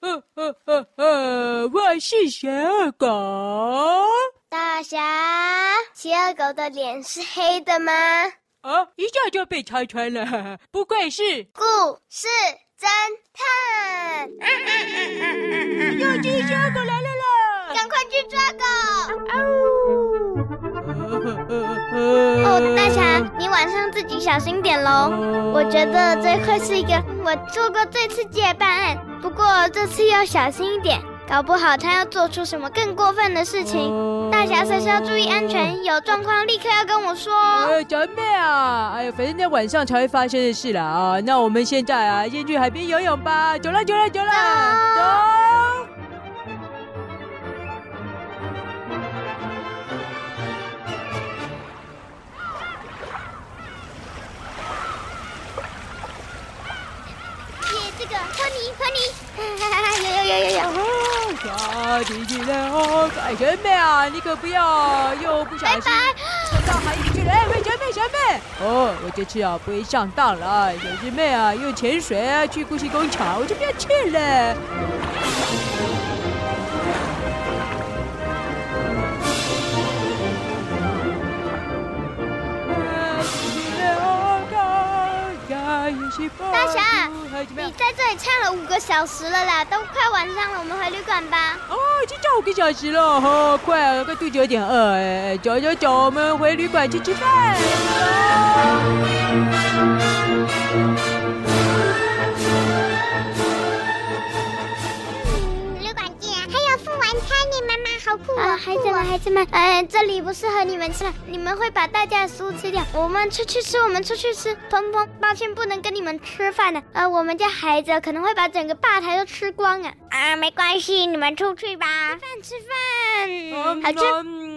呃呃呃呃，我是小狗。大侠，企鹅狗的脸是黑的吗？啊，一下就被拆穿了，不愧是故事侦探。有只小狗来了啦！赶快去抓狗！哦，哦，大侠，你晚上自己小心点喽。我觉得这会是一个我做过最刺激的办案，不过这次要小心一点，搞不好他要做出什么更过分的事情。大侠随时要注意安全，有状况立刻要跟我说。哎，小妹啊，哎呀，反正在晚上才会发生的事了啊。那我们现在啊，先去海边游泳吧。走了，走了，走了，走。有有有有有！抓进去了哦，快小妹啊，你可不要又不小心沉到海里去了。哎，喂，小妹小妹，哦，我这次啊不会上当了。小师妹啊，又潜水啊去故宫工厂，我就不要去了。大侠，你在这里唱了五个小时了啦，都快晚上了，我们回旅馆吧。哦，已经唱五个小时了，好，快啊，快肚子有点饿哎，走走走，我们回旅馆去吃饭。孩子们，孩子们，哎，这里不适合你们吃了，你们会把大家的食物吃掉。我们出去吃，我们出去吃。砰砰，抱歉，不能跟你们吃饭了。呃，我们家孩子可能会把整个吧台都吃光啊。啊，没关系，你们出去吧。吃饭，吃饭，好吃。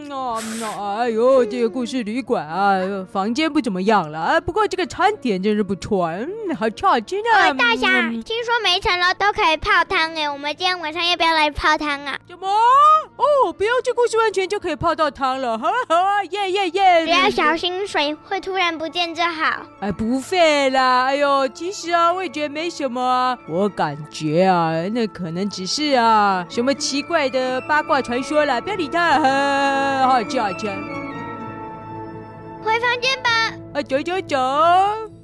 嗯哦，哎呦，这个故事旅馆啊，房间不怎么样了啊，不过这个餐点真是不错，嗯，好吃好吃呢。呃，大侠，嗯，听说每层楼都可以泡汤哎，我们今天晚上要不要来泡汤啊？什么？哦，不要去故事温泉就可以泡到汤了，好好，耶耶耶！不要小心水会突然不见就好。哎，不会啦，哎呦，其实啊，我也觉得没什么啊，我感觉啊，那可能只是啊，什么奇怪的八卦传说啦，不要理他。好吃好吃，回房间吧。啊，走走走。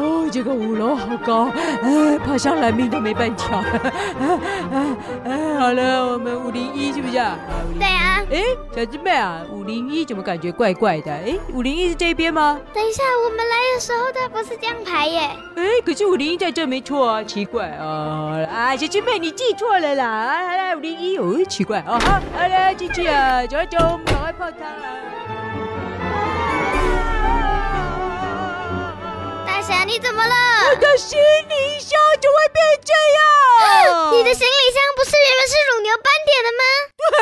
哦，这个五楼好高，哎，爬上来命都没半条。哎哎哎，好了，我们五零一是不是啊？对啊。哎，小师妹啊，五零一怎么感觉怪怪的？哎，五零一是这边吗？等一下，我们来的时候它不是这样排耶。哎，可是五零一在这没错啊，奇怪啊！啊，小师妹你记错了啦！啊，来五零一，哦，奇怪啊！好，好来进去啊，走走，我们赶快泡汤了。你怎么了？我的行李箱怎么会变这样？你的行李箱不是原本是乳牛斑点的吗？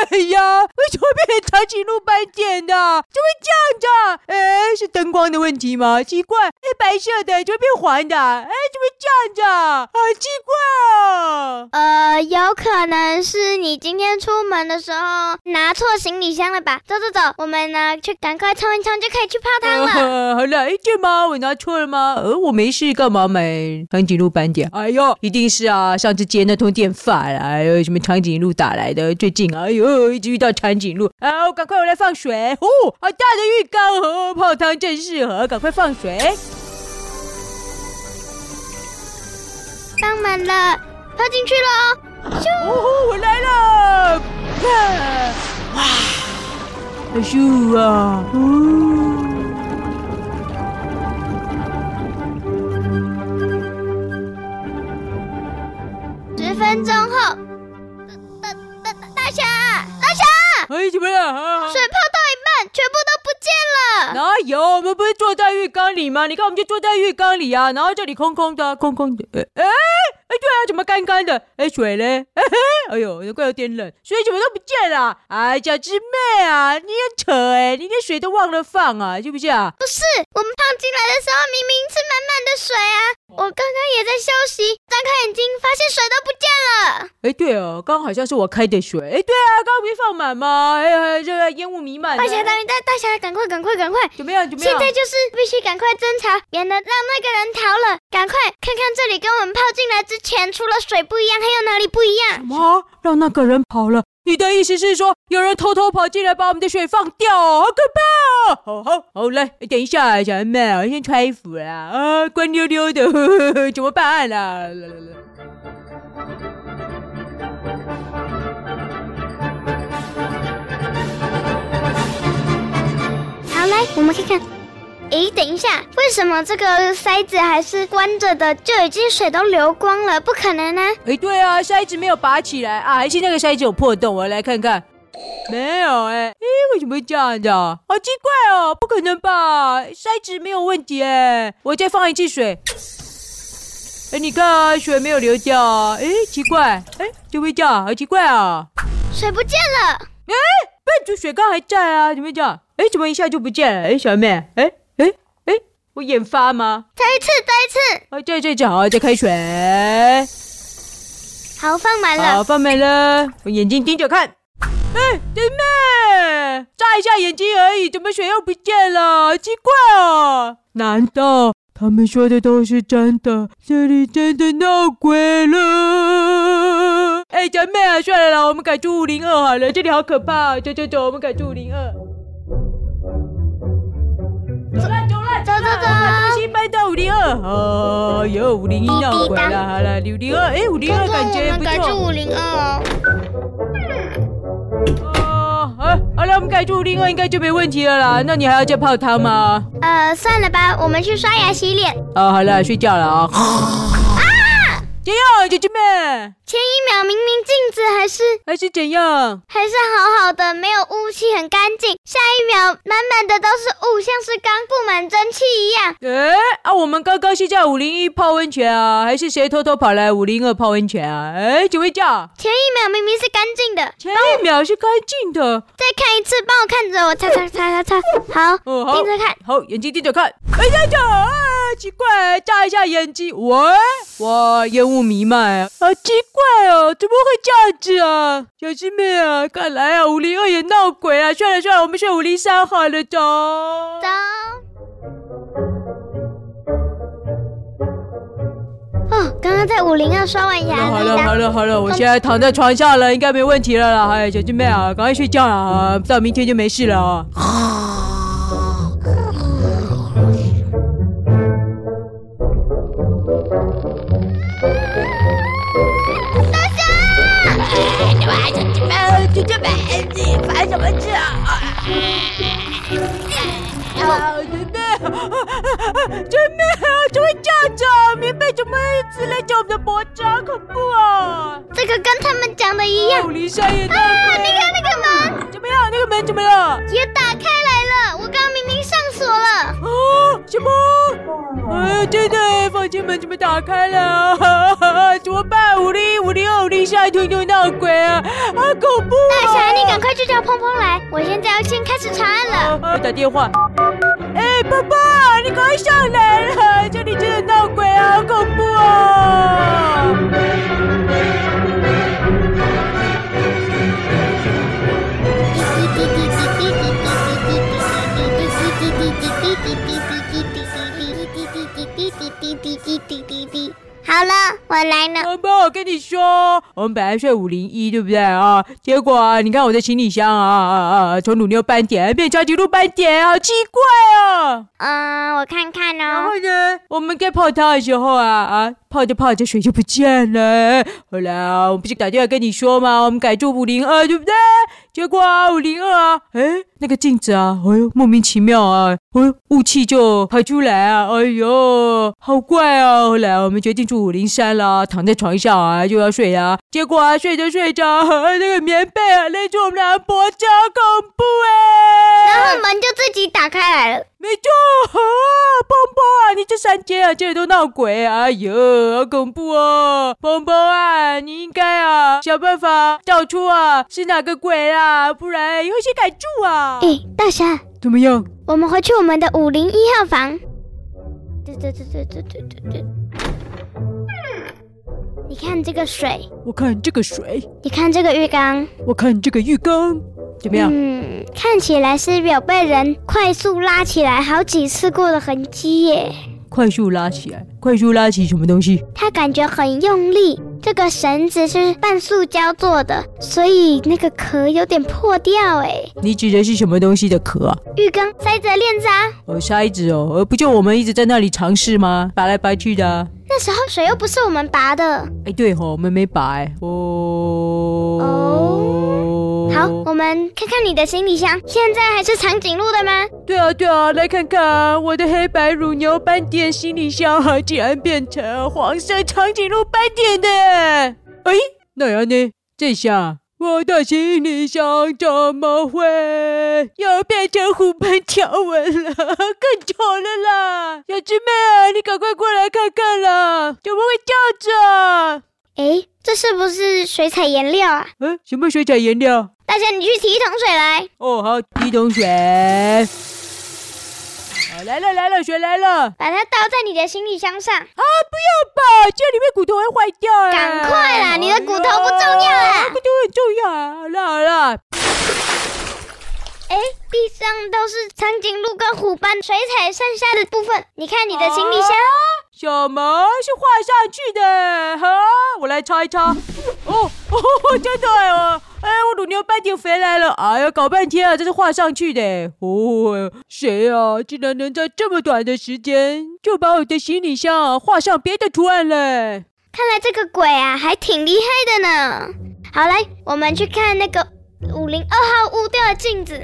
对呀，为什么会变成长颈鹿斑点的？怎么会这样子？哎，是灯光的问题吗？奇怪，黑白色的怎么变黄的？哎，怎么这样子？好奇怪哦。呃，有可能是你今天出门的时候拿错行李箱了吧？走走走，我们呢去赶快冲一冲就可以去泡汤了。呃、好了，对吗？我拿错了吗？呃，我没事，干嘛买长颈鹿斑点？哎呦，一定是啊，上次接那通电话，哎呦，什么长颈鹿打来的？最近，哎呦，一直遇到长颈鹿。啊，我赶快我来放水。哦，好大的浴缸哦，泡汤正适合，赶快放水。放满了，泡进去了。哦，我来了。哇，好舒服啊。哦你看，我们就坐在浴缸里啊，然后这里空空的，空空的。哎哎哎，对啊，怎么干干的？哎，水嘞？哎嘿，哎呦，有怪有点冷，水怎么都不见了？哎，小师妹啊，你很扯哎，你连水都忘了放啊，是不是啊？不是，我们泡进来的时候明明是满满的水啊！我刚刚也在休息，张开眼睛发现水都不见了。哎，对哦，刚刚好像是我开的水。哎，对啊，刚刚不是放满吗？哎，这个烟雾弥漫。大侠，大大大侠，赶快，赶快，赶快！怎么样？怎么样？现在就是必须赶快侦查，免得让那个人逃了。赶快看看这里跟我们泡进来之前，除了水不一样，还有哪里不一样？什么？让那个人跑了？你的意思是说，有人偷偷跑进来把我们的水放掉？好可怕哦！好好好，来，等一下，小妹，我先穿衣服啦。啊，光溜溜的，呵呵，怎么办啦？来来来，好，来，我们看看。诶，等一下，为什么这个塞子还是关着的？就已经水都流光了，不可能啊！诶，对啊，塞子没有拔起来啊，还是那个塞子有破洞？我来看看，没有诶，诶，为什么会这样子啊？好奇怪哦，不可能吧？塞子没有问题诶，我再放一次水。哎，你看啊，水没有流掉啊？诶，奇怪，哎，怎么会这样？好奇怪啊！水不见了。诶，不，这水缸还在啊？怎么会这样？诶，怎么一下就不见了？哎，小妹，诶。我眼发吗？再一次，再一次。啊，对对对，好，再开水。好，放满了。好，放满了。我眼睛盯着看。哎，弟妹，眨一下眼睛而已，怎么水又不见了？奇怪哦。难道他们说的都是真的？这里真的闹鬼了？哎，姐妹啊，算了啦，我们改住五零二好了，这里好可怕。走走走，我们改住五零二。走走走，重新搬到五零二。哦，有五零一闹鬼了。好了，五零二，哎，五零二感觉不错。我们改住五零二。哦，好，好了，我们改住五零二应该就没问题了啦。那你还要再泡汤吗？呃，算了吧，我们去刷牙洗脸。哦，好了，睡觉了啊。怎样，姐姐们？前一秒明明镜子还是还是怎样？还是好好的，没有雾气，很干净。下一秒满满的都是雾，像是刚布满蒸汽一样。哎，啊，我们刚刚是在五零一泡温泉啊，还是谁偷偷跑来五零二泡温泉啊？哎，怎么会叫？前一秒明明是干净的，前一秒是干净的。再看一次，帮我看着我，擦擦擦擦擦。好，哦、好盯着看，好，眼睛盯着看。哎呀呀！啊，奇怪，眨一下眼睛，喂，哇，烟雾弥漫啊，好奇怪哦，怎么会这样子啊？小师妹啊，看来啊，五零二也闹鬼啊！算了算了，我们去五零三好了，走。走。哦，刚刚在五零二刷完牙。好了好了好了，我现在躺在床上了，应该没问题了啦。哎，小师妹啊，赶快睡觉啊，到明天就没事了啊。真的啊！怎么会这样子啊？棉被怎么一直勒着我们的脖子？恐怖啊！这个跟他们讲的一样。啊！你看那个门，怎么样？那个门怎么了？也打开来了。我刚刚明明上锁了。啊？什么？哎，真的，房间门怎么打开了？哈哈，怎么办？五零一、闹鬼啊！好恐怖啊！大侠，你赶快去叫砰砰来。我现在要先开始查案了。我打电话。哎，爸爸，你赶快上来了！这里真的闹鬼啊，好恐怖啊！好了，我来了。宝宝，我跟你说，我们本来睡五零一，对不对啊？结果啊，你看我的行李箱啊啊啊，从乳牛斑点变长颈鹿斑点，好奇怪啊！嗯，我看看哦。然后呢，我们该泡汤的时候啊啊。泡着泡着水就不见了，后来啊，我不是打电话跟你说吗？我们改住五零二，对不对？结果啊，五零二啊，哎，那个镜子啊，哎呦，莫名其妙啊，哎，雾气就排出来啊，哎呦，好怪啊！后来我们决定住五零三了，躺在床上啊就要睡啊，结果啊，睡着睡着，那个棉被啊勒住我们俩脖子，好恐怖哎！然后门就自己打开来了。没错，啊，邦邦啊，你这三间啊，这里都闹鬼，哎呦，好恐怖哦！邦邦啊，你应该啊想办法找出啊是哪个鬼啊，不然以后谁敢住啊？哎，大侠，怎么样？我们回去我们的五零一号房。对对对对对对对对。你看这个水，我看这个水，你看这个浴缸，我看这个浴缸，怎么样？嗯，看起来是有被人快速拉起来好几次过的痕迹耶。快速拉起来，快速拉起什么东西？它感觉很用力。这个绳子是半塑胶做的，所以那个壳有点破掉哎。你指的是什么东西的壳啊？浴缸塞着链子啊。哦，塞子哦，呃，不就我们一直在那里尝试吗？拔来拔去的啊。那时候水又不是我们拔的。哎，对吼，我们没拔哎。哦。哦。好，我们看看你的行李箱，现在还是长颈鹿的吗？对啊，对啊，来看看我的黑白乳牛斑点行李箱，竟然变成黄色长颈鹿斑点的。哎，那样呢？这下我的行李箱怎么会又变成虎斑条纹了？更丑了啦！小鸡妹，你赶快过来看看啦！怎么会这样子啊？哎，这是不是水彩颜料啊？嗯，什么水彩颜料？大家，你去提一桶水来。哦，好，提一桶水。好，来了来了，水来了。把它倒在你的行李箱上。啊，不要吧，这里面骨头会坏掉。赶快啦，你的骨头不重要啊。骨头很重要啊。好了好了。哎，地上都是长颈鹿跟虎斑水彩剩下的部分。你看你的行李箱。什么是画上去的？哈，我来擦一擦。哦哦，真的哦。哎，我乳牛斑点回来了！哎呀，搞半天啊，这是画上去的。哦，谁啊，竟然能在这么短的时间就把我的行李箱啊画上别的图案嘞？看来这个鬼啊还挺厉害的呢。好，来，我们去看那个五零二号屋吊的镜子。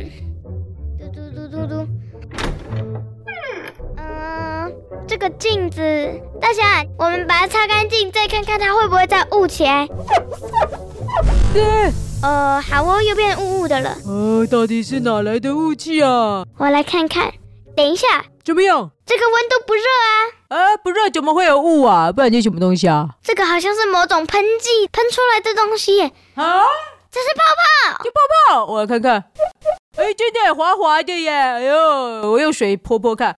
这个镜子，大侠，我们把它擦干净，再看看它会不会再雾起来。对。呃，好哦，又变雾雾的了。呃，到底是哪来的雾气啊？我来看看。等一下，怎么样？这个温度不热啊。啊，不热怎么会有雾啊？不然这什么东西啊？这个好像是某种喷剂喷出来的东西耶。啊？这是泡泡。就泡泡，我来看看。哎，真的滑滑的耶。哎呦，我用水泼泼看。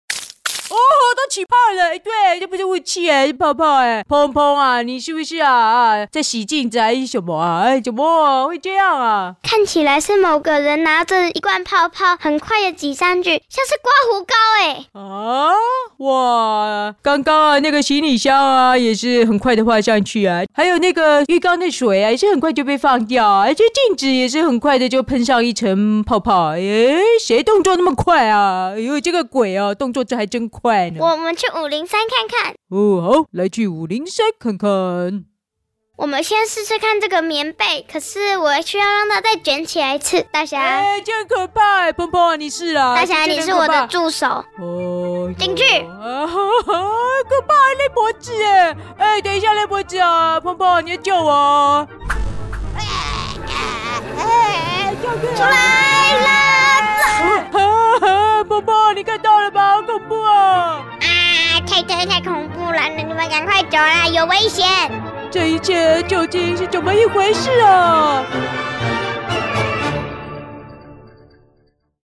哦，都起泡了，对，这不是雾气哎，是泡泡哎，砰砰啊，你是不是啊啊，在洗镜子还是什么啊？哎，怎么会这样啊？看起来是某个人拿着一罐泡泡，很快的挤上去，像是刮胡膏哎。啊，哇，刚刚啊那个行李箱啊也是很快的画上去啊，还有那个浴缸的水啊也是很快就被放掉，而且镜子也是很快的就喷上一层泡泡。哎，谁动作那么快啊？哎呦，这个鬼啊，动作这还真快。快呢！我们去五零三看看。哦，好，来去五零三看看。我们先试试看这个棉被，可是我需要让它再卷起来一次。大侠，哎，这样可怕！砰砰，你是啊！大侠，你是我的助手。哦，进去。啊哈哈，可怕，勒脖子哎！哎，等一下，勒脖子啊！鹏鹏，你要救我！哎哎哎！出来你看到了吧？好恐怖啊！啊，太太太恐怖了！那你们赶快走啦，有危险！这一切究竟是怎么一回事啊？